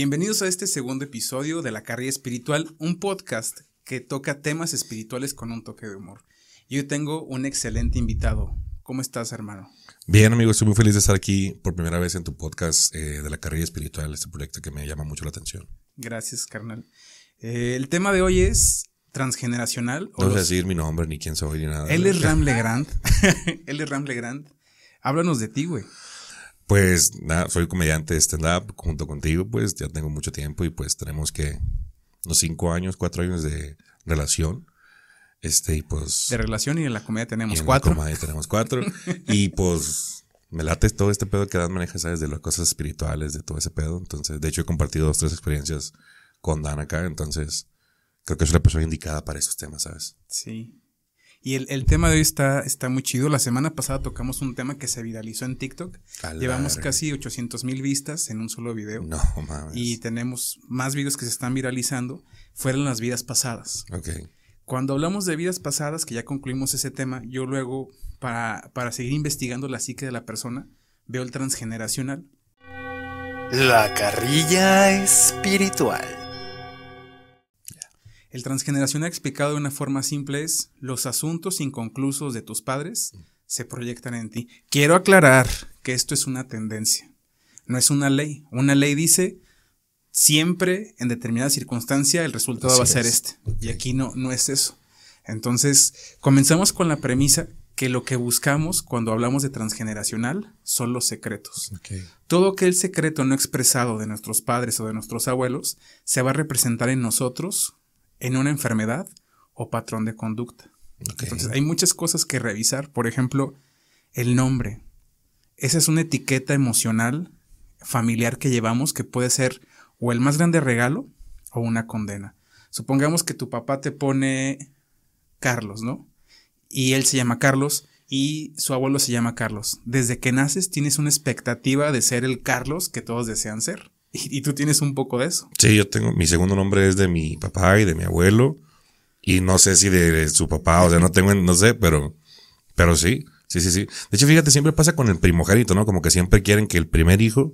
Bienvenidos a este segundo episodio de La Carrilla Espiritual, un podcast que toca temas espirituales con un toque de humor. Yo tengo un excelente invitado. ¿Cómo estás, hermano? Bien, amigo, estoy muy feliz de estar aquí por primera vez en tu podcast eh, de La Carrilla Espiritual, este proyecto que me llama mucho la atención. Gracias, carnal. Eh, el tema de hoy es transgeneracional. No sé decir mi nombre, ni quién soy, ni nada. Él es Ram Legrand. Él es Ram Legrand. Háblanos de ti, güey. Pues nada, soy comediante de stand-up junto contigo, pues ya tengo mucho tiempo y pues tenemos que unos cinco años, cuatro años de relación. Este, y pues. De relación y en la comedia tenemos cuatro. En la comedia tenemos cuatro. y pues me late todo este pedo que Dan maneja, ¿sabes? De las cosas espirituales, de todo ese pedo. Entonces, de hecho, he compartido dos, tres experiencias con Dan acá. Entonces, creo que es la persona indicada para esos temas, ¿sabes? Sí. Y el, tema de hoy está, está muy chido. La semana pasada tocamos un tema que se viralizó en TikTok. Llevamos casi 800 mil vistas en un solo video. No mames. Y tenemos más videos que se están viralizando. Fueron las vidas pasadas. Ok. Cuando hablamos de vidas pasadas, que ya concluimos ese tema, yo luego, para, para seguir investigando la psique de la persona, veo el transgeneracional. La carrilla espiritual. El transgeneracional explicado de una forma simple es los asuntos inconclusos de tus padres se proyectan en ti. Quiero aclarar que esto es una tendencia, no es una ley. Una ley dice siempre en determinada circunstancia el resultado va a ser este. Y aquí no, no es eso. Entonces, comenzamos con la premisa que lo que buscamos cuando hablamos de transgeneracional son los secretos. Todo aquel secreto no expresado de nuestros padres o de nuestros abuelos se va a representar en nosotros en una enfermedad o patrón de conducta. Entonces hay muchas cosas que revisar. Por ejemplo, el nombre. Esa es una etiqueta emocional familiar que llevamos que puede ser o el más grande regalo o una condena. Supongamos que tu papá te pone Carlos, ¿no? Y él se llama Carlos y su abuelo se llama Carlos. Desde que naces tienes una expectativa de ser el Carlos que todos desean ser. Y, tú tienes un poco de eso. Sí, yo tengo, mi segundo nombre es de mi papá y de mi abuelo. Y no sé si de su papá, o sea, no tengo, no sé, pero, pero sí, sí, sí, sí. De hecho, fíjate, siempre pasa con el primogénito, ¿no? Como que siempre quieren que el primer hijo,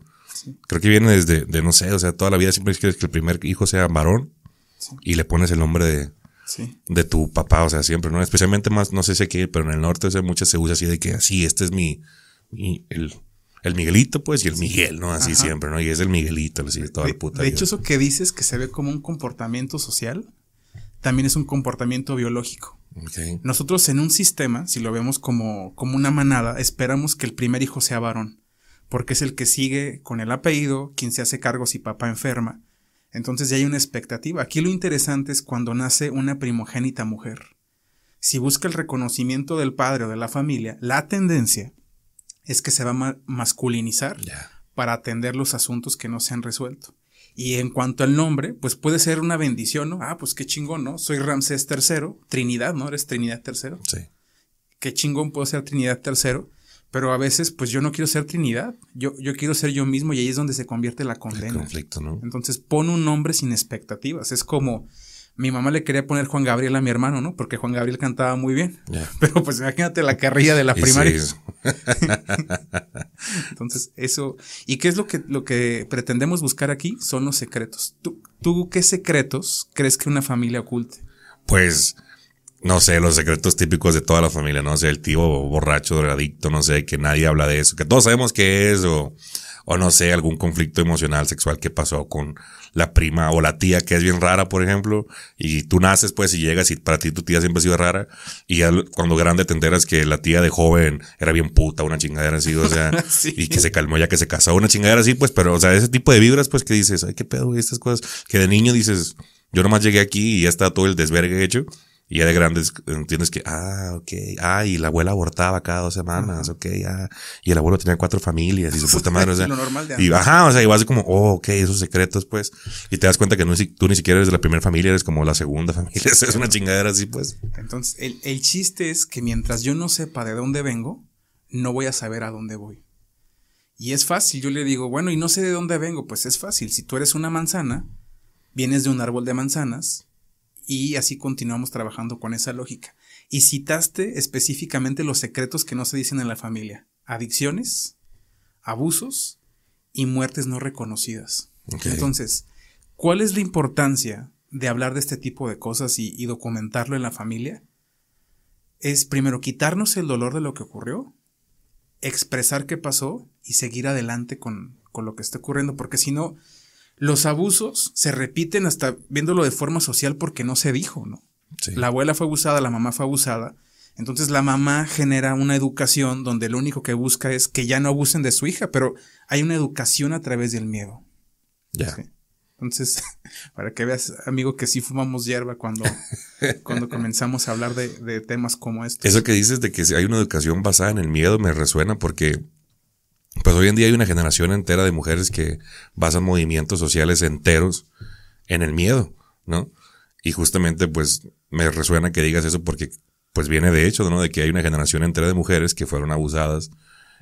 creo que viene desde, de, no sé, o sea, toda la vida siempre quieres que el primer hijo sea varón. Y le pones el nombre de, de tu papá, o sea, siempre, ¿no? Especialmente más, no sé si aquí, pero en el norte, o sea, muchas se usa así de que así, este es mi, mi el, el Miguelito, pues, y el Miguel, ¿no? Así siempre, ¿no? Y es el Miguelito, así, toda la puta. De hecho, eso que dices que se ve como un comportamiento social, también es un comportamiento biológico. Nosotros en un sistema, si lo vemos como, como una manada, esperamos que el primer hijo sea varón, porque es el que sigue con el apellido, quien se hace cargo si papá enferma. Entonces ya hay una expectativa. Aquí lo interesante es cuando nace una primogénita mujer. Si busca el reconocimiento del padre o de la familia, la tendencia es que se va a masculinizar para atender los asuntos que no se han resuelto. Y en cuanto al nombre, pues puede ser una bendición, ¿no? Ah, pues qué chingón, ¿no? Soy Ramsés III, Trinidad, ¿no? Eres Trinidad III. Sí. Qué chingón puedo ser Trinidad III, pero a veces, pues yo no quiero ser Trinidad, yo, yo quiero ser yo mismo y ahí es donde se convierte la condena. El conflicto, ¿no? Entonces pon un nombre sin expectativas. Es como, mi mamá le quería poner Juan Gabriel a mi hermano, ¿no? Porque Juan Gabriel cantaba muy bien. Pero pues imagínate la carrilla de la primaria. Entonces, eso. ¿Y qué es lo que, lo que pretendemos buscar aquí? Son los secretos. ¿Tú, ¿Tú qué secretos crees que una familia oculte? Pues, no sé, los secretos típicos de toda la familia, ¿no? O sea, el tío borracho, drogadicto, no sé, que nadie habla de eso, que todos sabemos qué es, o o no sé, algún conflicto emocional, sexual que pasó con la prima o la tía que es bien rara, por ejemplo, y tú naces pues y llegas y para ti tu tía siempre ha sido rara y ya cuando grande te enteras que la tía de joven era bien puta, una chingadera así, o sea, y que se calmó ya que se casó, una chingadera así, pues, pero, o sea, ese tipo de vibras pues que dices, ay, qué pedo, estas cosas, que de niño dices, yo nomás llegué aquí y ya está todo el desvergue hecho. Y ya de grandes entiendes que, ah, ok, ah, y la abuela abortaba cada dos semanas, ok, ah, y el abuelo tenía cuatro familias y su puta madre, o sea, y ajá, o sea, y vas como, oh, ok, esos secretos, pues, y te das cuenta que no, tú ni siquiera eres de la primera familia, eres como la segunda familia, es una chingadera así, pues. Entonces, el, el chiste es que mientras yo no sepa de dónde vengo, no voy a saber a dónde voy. Y es fácil, yo le digo, bueno, y no sé de dónde vengo, pues es fácil, si tú eres una manzana, vienes de un árbol de manzanas, y así continuamos trabajando con esa lógica. Y citaste específicamente los secretos que no se dicen en la familia. Adicciones, abusos y muertes no reconocidas. Entonces, ¿cuál es la importancia de hablar de este tipo de cosas y, y documentarlo en la familia? Es primero quitarnos el dolor de lo que ocurrió, expresar qué pasó y seguir adelante con, con lo que está ocurriendo, porque si no, los abusos se repiten hasta viéndolo de forma social porque no se dijo, ¿no? Sí. La abuela fue abusada, la mamá fue abusada. Entonces la mamá genera una educación donde lo único que busca es que ya no abusen de su hija, pero hay una educación a través del miedo. Ya. Sí. Entonces, para que veas, amigo, que sí fumamos hierba cuando, cuando comenzamos a hablar de, de temas como estos. Eso que dices de que si hay una educación basada en el miedo me resuena porque pues hoy en día hay una generación entera de mujeres que basan movimientos sociales enteros en el miedo, ¿no? Y justamente pues me resuena que digas eso porque pues viene de hecho, ¿no? De que hay una generación entera de mujeres que fueron abusadas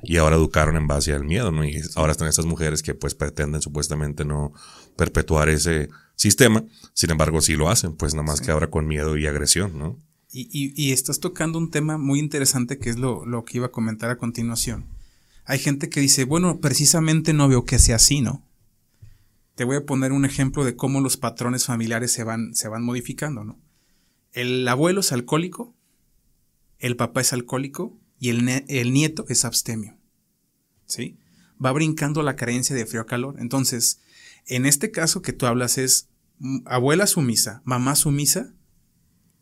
y ahora educaron en base al miedo, ¿no? Y ahora están estas mujeres que pues pretenden supuestamente no perpetuar ese sistema, sin embargo sí lo hacen, pues nada más Sí. que ahora con miedo y agresión, ¿no? Y, y- y estás tocando un tema muy interesante que es lo, lo que iba a comentar a continuación. Hay gente que dice, bueno, precisamente no veo que sea así, ¿no? Te voy a poner un ejemplo de cómo los patrones familiares se van, se van modificando, ¿no? El abuelo es alcohólico, el papá es alcohólico y el, el nieto es abstemio. ¿Sí? Va brincando la carencia de frío a calor. Entonces, en este caso que tú hablas es mm, abuela sumisa, mamá sumisa,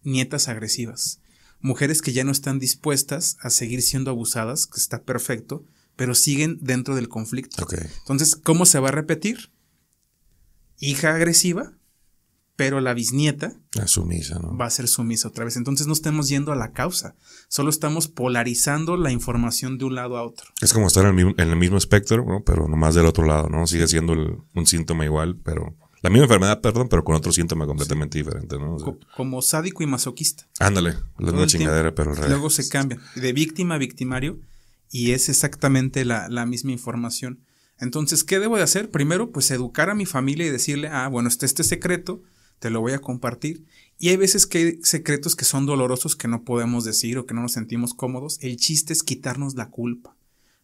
nietas agresivas, mujeres que ya no están dispuestas a seguir siendo abusadas, que está perfecto, pero siguen dentro del conflicto. Entonces, ¿cómo se va a repetir? Hija agresiva, pero la bisnieta La sumisa, ¿no? va a ser sumisa otra vez. Entonces no estamos yendo a la causa, solo estamos polarizando la información de un lado a otro. Es como estar en el mismo, en el mismo espectro, ¿no? pero nomás del otro lado, ¿no? Sigue siendo el- un síntoma igual, pero... La misma enfermedad, perdón, pero con otro síntoma completamente diferente, ¿no? O sea, Co- como sádico y masoquista. ándale, la misma chingadera, pero. Luego se cambian de víctima a victimario y es exactamente la, la misma información. Entonces, ¿qué debo de hacer? Primero, pues educar a mi familia y decirle, ah, bueno, está este secreto, te lo voy a compartir. Y hay veces que hay secretos que son dolorosos que no podemos decir o que no nos sentimos cómodos. El chiste es quitarnos la culpa.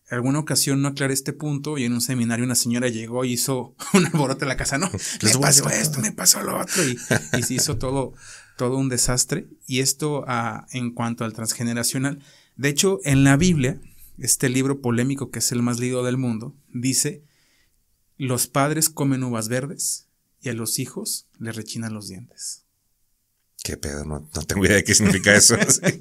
En alguna ocasión no aclaré este punto y en un seminario una señora llegó y hizo un alboroto en la casa. No, Les me pasó esto, me pasó lo otro. Y, y se hizo todo, todo un desastre. Y esto ah, en cuanto al transgeneracional. De hecho, en la Biblia, este libro polémico que es el más leído del mundo, dice, los padres comen uvas verdes y a los hijos les rechinan los dientes. Qué pedo, no, no tengo idea de qué significa eso. Sí.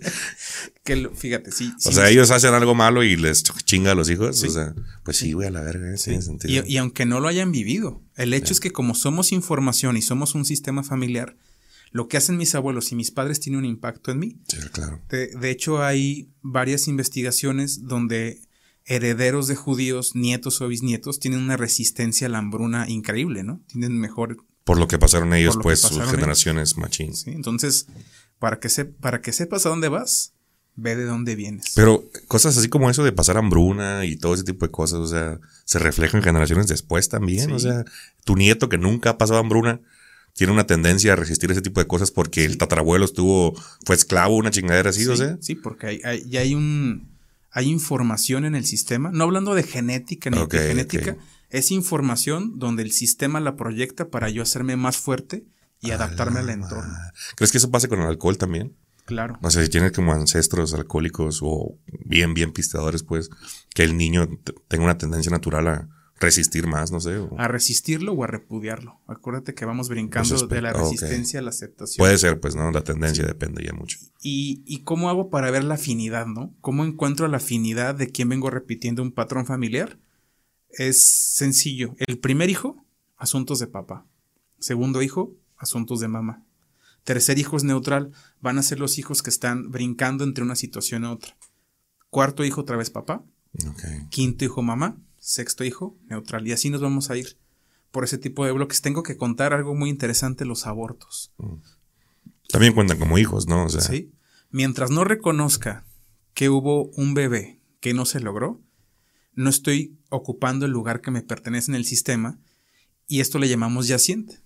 Que lo- fíjate, sí. o sí sea, ellos hacen algo malo y les ch- chinga a los hijos. Sí. O sea, pues sí, güey, a la verga, ¿eh? tiene sentido. Y, y aunque no lo hayan vivido, el hecho es que como somos información y somos un sistema familiar, lo que hacen mis abuelos y mis padres tiene un impacto en mí. Sí, claro. De, de hecho, hay varias investigaciones donde herederos de judíos, nietos o bisnietos, tienen una resistencia a la hambruna increíble, ¿no? Tienen mejor... Por lo que pasaron ellos, pues, pasaron sus ellos. generaciones machín. ¿sí? Entonces, para que, se, para que sepas a dónde vas, ve de dónde vienes. Pero cosas así como eso de pasar hambruna y todo ese tipo de cosas, o sea, se reflejan generaciones después también. Sí. O sea, tu nieto que nunca ha pasado hambruna tiene una tendencia a resistir ese tipo de cosas porque el tatarabuelo estuvo, fue esclavo, una chingadera así, sí, o sea. sí, porque hay, hay- ya hay un hay información en el sistema, no hablando de genética ni de genética, es información donde el sistema la proyecta para yo hacerme más fuerte y adaptarme al entorno. ¿Crees que eso pasa con el alcohol también? Claro. O sea, si tienes como ancestros alcohólicos o bien, bien pisteadores, pues, que el niño tenga una tendencia natural a resistir más, no sé. o- A resistirlo o a repudiarlo. Acuérdate que vamos brincando Eso es de la resistencia a la aceptación. Puede ser, pues, ¿no? La tendencia depende ya mucho. ¿Y, ¿Y cómo hago para ver la afinidad, no? ¿Cómo encuentro la afinidad de quién vengo repitiendo un patrón familiar? Es sencillo. El primer hijo, asuntos de papá. Segundo hijo, asuntos de mamá. Tercer hijo es neutral. Van a ser los hijos que están brincando entre una situación y otra. Cuarto hijo, otra vez papá. Quinto hijo, mamá. Sexto hijo, neutral. Y así nos vamos a ir por ese tipo de bloques. Tengo que contar algo muy interesante, los abortos. También cuentan como hijos, ¿no? O sea, ¿sí? Mientras no reconozca que hubo un bebé que no se logró, no estoy ocupando el lugar que me pertenece en el sistema y esto le llamamos yaciente.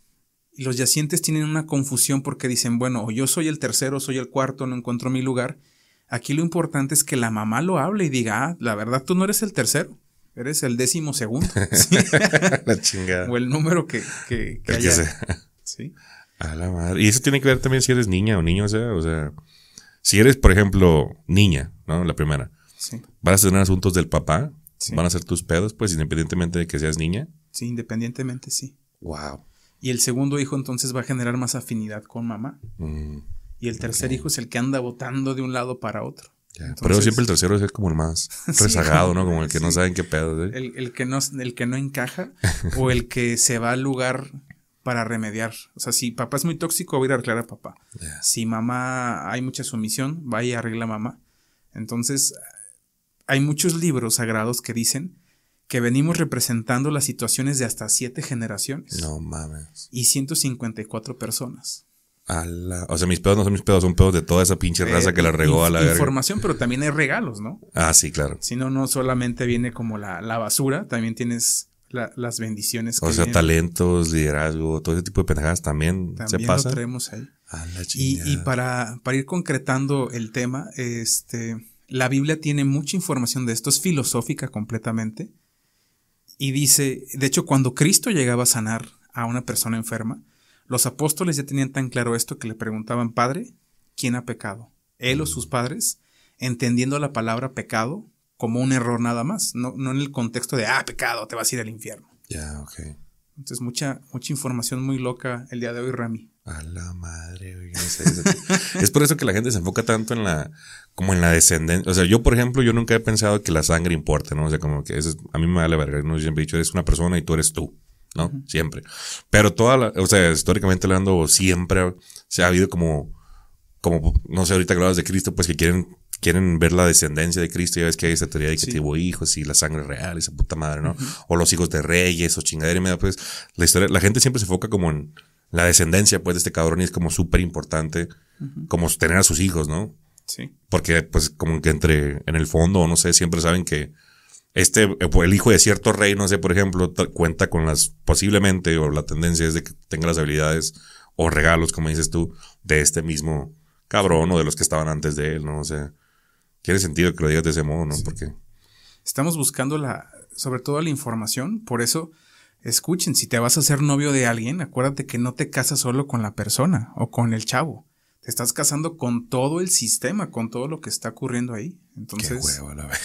Y los yacientes tienen una confusión porque dicen, bueno, o yo soy el tercero, soy el cuarto, no encuentro mi lugar. Aquí lo importante es que la mamá lo hable y diga, ah, la verdad tú no eres el tercero, Eres el décimo segundo. Sí. La chingada. o el número que, que, que haya. Sí. A la madre. Y eso tiene que ver también si eres niña o niño, o sea, o sea, si eres, por ejemplo, niña, ¿no? La primera, Sí. vas a tener asuntos del papá, Sí. van a ser tus pedos, pues independientemente de que seas niña. Sí, independientemente, sí. Wow. Y el segundo hijo entonces va a generar más afinidad con mamá. Mm, Y el tercer hijo es el que anda botando de un lado para otro. Ya. Entonces- Pero siempre el tercero es como el más rezagado, ¿no? Como el que no saben qué pedo. El, el que no, el que no encaja o el que se va al lugar para remediar. O sea, si papá es muy tóxico, voy a ir a arreglar a papá. Si mamá hay mucha sumisión, va y arregla a mamá. Entonces, hay muchos libros sagrados que dicen que venimos representando las situaciones de hasta siete generaciones No mames. y 154 personas. A la- O sea, mis pedos no son mis pedos, son pedos de toda esa pinche raza Eh, que la regó a la verga. Información, pero también hay regalos, ¿no? Ah, sí, claro. Si no, no solamente viene como la, la basura, también tienes la- las bendiciones. O que sea, vienen. talentos, liderazgo, todo ese tipo de pendejadas también, se También pasa. lo traemos ahí. A la Y, y para, para ir concretando el tema, este, la Biblia tiene mucha información de esto, es filosófica completamente. Y dice, de hecho, cuando Cristo llegaba a sanar a una persona enferma, los apóstoles ya tenían tan claro esto que le preguntaban, Padre, ¿quién ha pecado? ¿Él o sus padres? Entendiendo la palabra pecado como un error nada más, no, no en el contexto de, ah, pecado, te vas a ir al infierno. Ya, ok. Entonces, mucha, mucha información muy loca el día de hoy, Rami. A la madre, güey, no sé, es- por eso que la gente se enfoca tanto en la, como en la descendencia. O sea, yo, por ejemplo, yo nunca he pensado que la sangre importe, ¿no? O sea, como que eso es- a mí me vale verga, ¿no? Yo siempre he dicho, eres una persona y tú eres tú, ¿no? Siempre. Pero toda la, o sea, históricamente hablando, siempre se ha habido como, como, no sé, ahorita que hablabas de Cristo, pues que quieren, quieren ver la descendencia de Cristo. Ya ves que hay esa teoría de que Sí. tuvo hijos y la sangre real, esa puta madre, ¿no? O los hijos de reyes o chingadera y media, pues la historia, la gente siempre se enfoca como en la descendencia, pues, de este cabrón y es como súper importante, como tener a sus hijos, ¿no? Sí. Porque, pues, como que entre, en el fondo, no sé, siempre saben que este, eh, el hijo de cierto rey, no sé, por ejemplo, ta- cuenta con las, posiblemente, o la tendencia es de que tenga las habilidades o regalos, como dices tú, de este mismo cabrón o de los que estaban antes de él, ¿no? O sea, tiene sentido que lo digas de ese modo, ¿no? Porque, Estamos buscando la, sobre todo la información, por eso escuchen, si te vas a ser novio de alguien, acuérdate que no te casas solo con la persona o con el chavo. Estás casando con todo el sistema, con todo lo que está ocurriendo ahí. qué Entonces, huevo, la verga.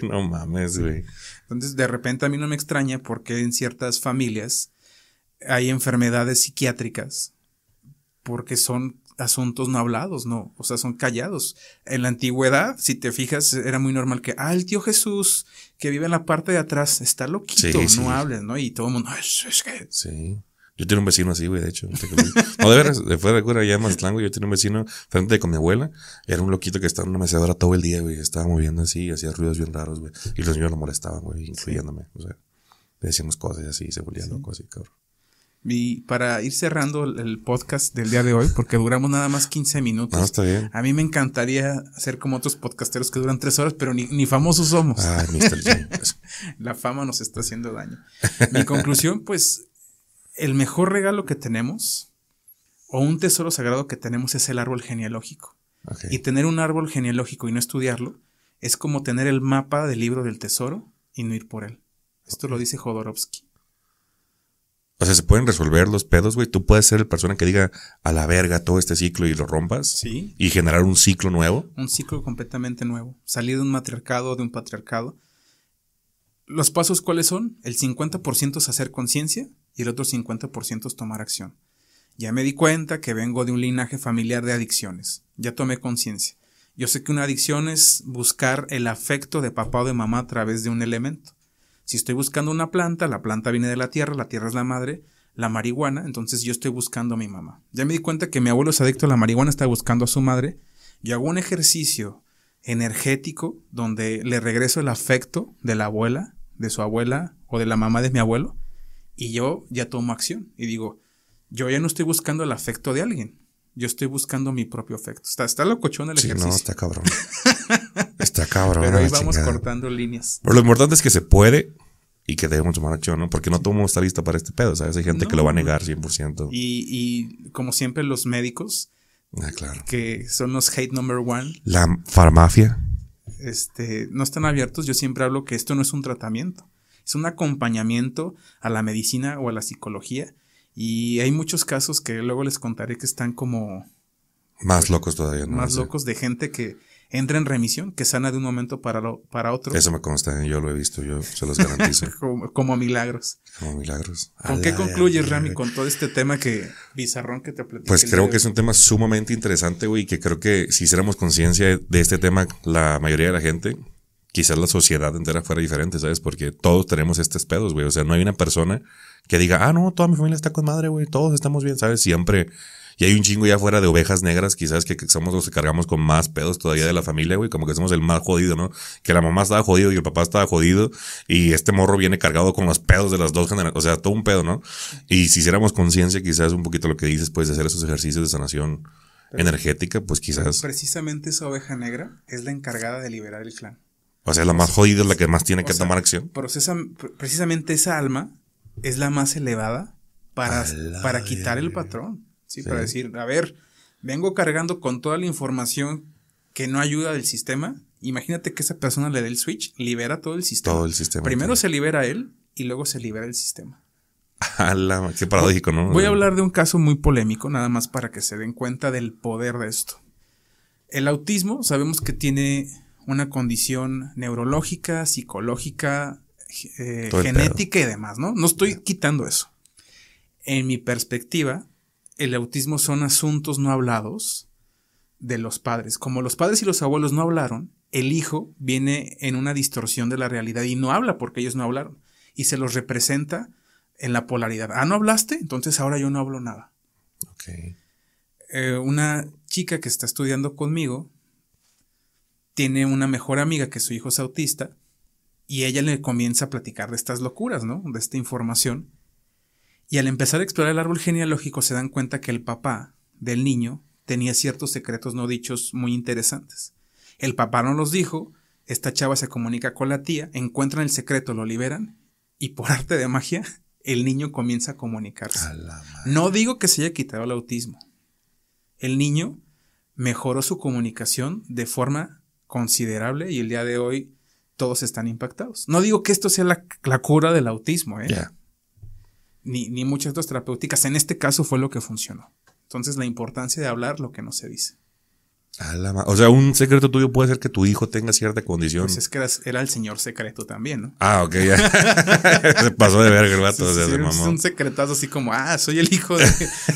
No mames, güey. entonces, de repente a mí no me extraña porque en ciertas familias hay enfermedades psiquiátricas porque son asuntos no hablados, no, o sea, son callados. En la antigüedad, si te fijas, era muy normal que, ah, el tío Jesús que vive en la parte de atrás está loquito, Sí, sí. no hables, ¿no? Y todo el mundo, "Ay, es, es que Sí. Yo tenía un vecino así, güey, de hecho. No, de veras, de fuera de cura, allá en Mazatlán, güey, yo tenía un vecino frente con mi abuela. Era un loquito que estaba en una mecedora todo el día, güey. Estaba moviendo así, hacía ruidos bien raros, güey. Y los niños lo molestaban, güey, incluyéndome. O sea, le decíamos cosas y así, se volvía loco así, cabrón. Y para ir cerrando el- podcast del día de hoy, porque duramos nada más 15 minutos. No, está bien. A mí me encantaría hacer como otros podcasteros que duran tres horas, pero ni, ni famosos somos. Ay, Mr. James. La fama nos está haciendo daño. Mi conclusión, pues, el mejor regalo que tenemos, o un tesoro sagrado que tenemos, es el árbol genealógico. Y tener un árbol genealógico y no estudiarlo, es como tener el mapa del libro del tesoro y no ir por él. Esto lo dice Jodorowsky. O sea, se pueden resolver los pedos, güey. Tú puedes ser el persona que diga a la verga todo este ciclo y lo rompas. Sí. Y generar un ciclo nuevo. un ciclo completamente nuevo. Salir de un matriarcado, de un patriarcado. ¿Los pasos cuáles son? El 50% es hacer conciencia y el otro 50% es tomar acción. Ya me di cuenta que vengo de un linaje familiar de adicciones. Ya tomé conciencia. Yo sé que una adicción es buscar el afecto de papá o de mamá a través de un elemento. Si estoy buscando una planta, la planta viene de la tierra, la tierra es la madre, la marihuana, entonces yo estoy buscando a mi mamá. Ya me di cuenta que mi abuelo es adicto a la marihuana, está buscando a su madre. Yo hago un ejercicio energético donde le regreso el afecto de la abuela, de su abuela o de la mamá de mi abuelo y yo ya tomo acción y digo, yo ya no estoy buscando el afecto de alguien, yo estoy buscando mi propio afecto. Está, está locochón el Sí, ejercicio. no, está cabrón. está cabrón. pero ahí vamos chingada. cortando líneas. Pero lo importante es que se puede y que debemos tomar acción, ¿no? Porque no todo el mundo está listo para este pedo, ¿sabes? Hay gente que lo va a negar 100%. Y, y como siempre los médicos, Ah, claro. que son los hate number one, La farmacia. este, no están abiertos, yo siempre hablo que esto no es un tratamiento, es un acompañamiento a la medicina o a la psicología. Y hay muchos casos que luego les contaré que están como... Más locos todavía, ¿no? Más locos de gente que entra en remisión, que sana de un momento para, lo- para otro, Eso me consta, yo lo he visto, yo se los garantizo. como, como milagros. como milagros. ¿Con qué concluyes. Rami, con todo este tema que bizarrón que te platiqué? Pues creo que es un tema sumamente interesante, güey, y que creo que si hiciéramos conciencia de este tema, la mayoría de la gente, quizás la sociedad entera fuera diferente, ¿sabes? Porque todos tenemos estos pedos, güey. O sea, no hay una persona que diga, ah, no, toda mi familia está con madre, güey, todos estamos bien, ¿sabes? Siempre. Y hay un chingo ya fuera de ovejas negras, quizás que, que somos los que cargamos con más pedos todavía de la familia, güey, como que somos el más jodido, ¿no? Que la mamá estaba jodido y el papá estaba jodido y este morro viene cargado con los pedos de las dos generaciones, o sea, todo un pedo, ¿no? Y si hiciéramos conciencia, quizás un poquito lo que dices, pues, de hacer esos ejercicios de sanación energética, pues quizás, Precisamente esa oveja negra es la encargada de liberar el clan. O sea, la más jodida es la que más tiene O que sea, tomar acción. precisamente esa alma es la más elevada para, para quitar el patrón. ¿sí? Sí. Para decir, a ver, vengo cargando con toda la información que no ayuda del sistema. Imagínate que esa persona le dé el switch, libera todo el sistema. Todo el sistema. Primero se libera él y luego se libera el sistema. A la- qué paradójico, ¿no? Voy a hablar de un caso muy polémico, nada más para que se den cuenta del poder de esto. El autismo sabemos que tiene una condición neurológica, psicológica, eh, genética y demás, ¿no? No estoy quitando eso. En mi perspectiva, el autismo son asuntos no hablados de los padres. Como los padres y los abuelos no hablaron, el hijo viene en una distorsión de la realidad y no habla porque ellos no hablaron. Y se los representa en la polaridad. Ah, ¿no hablaste? Entonces ahora yo no hablo nada. Eh, una chica que está estudiando conmigo tiene una mejor amiga que su hijo es autista y ella le comienza a platicar de estas locuras, ¿no? De esta información. Y al empezar a explorar el árbol genealógico se dan cuenta que el papá del niño tenía ciertos secretos no dichos muy interesantes. El papá no los dijo, esta chava se comunica con la tía, encuentran el secreto, lo liberan y por arte de magia el niño comienza a comunicarse. A. No digo que se haya quitado el autismo. El niño mejoró su comunicación de forma considerable y el día de hoy todos están impactados. No digo que esto sea la, la cura del autismo, ¿eh? Ni, ni muchas otras terapéuticas. En este caso fue lo que funcionó. Entonces la importancia de hablar lo que no se dice. A la ma- O sea, un secreto tuyo puede ser que tu hijo tenga cierta condición. Pues es que era, el señor secreto también, ¿no? Ah, ok, ya. se pasó de verga el vato, o sea, Sí, se es un secretazo así como, ah, soy el hijo de,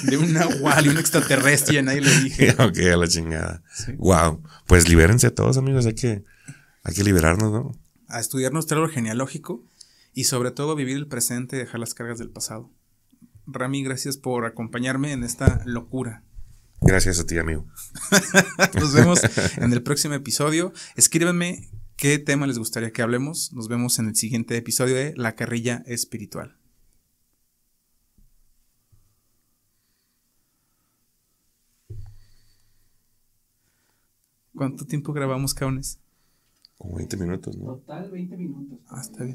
de un nahual y un extraterrestre y a nadie le dije. ok, a la chingada. Sí. Wow. Pues libérense todos, amigos. Hay que, hay que liberarnos, ¿no? a estudiar nuestro árbol genealógico y sobre todo vivir el presente y dejar las cargas del pasado. Rami, gracias por acompañarme en esta locura. Gracias a ti, amigo. Nos vemos en el próximo episodio. Escríbanme qué tema les gustaría que hablemos. Nos vemos en el siguiente episodio de La Carrilla Espiritual. ¿Cuánto tiempo grabamos, cabrones? Como 20 minutos, ¿no? Total 20 minutos. Ah, está bien.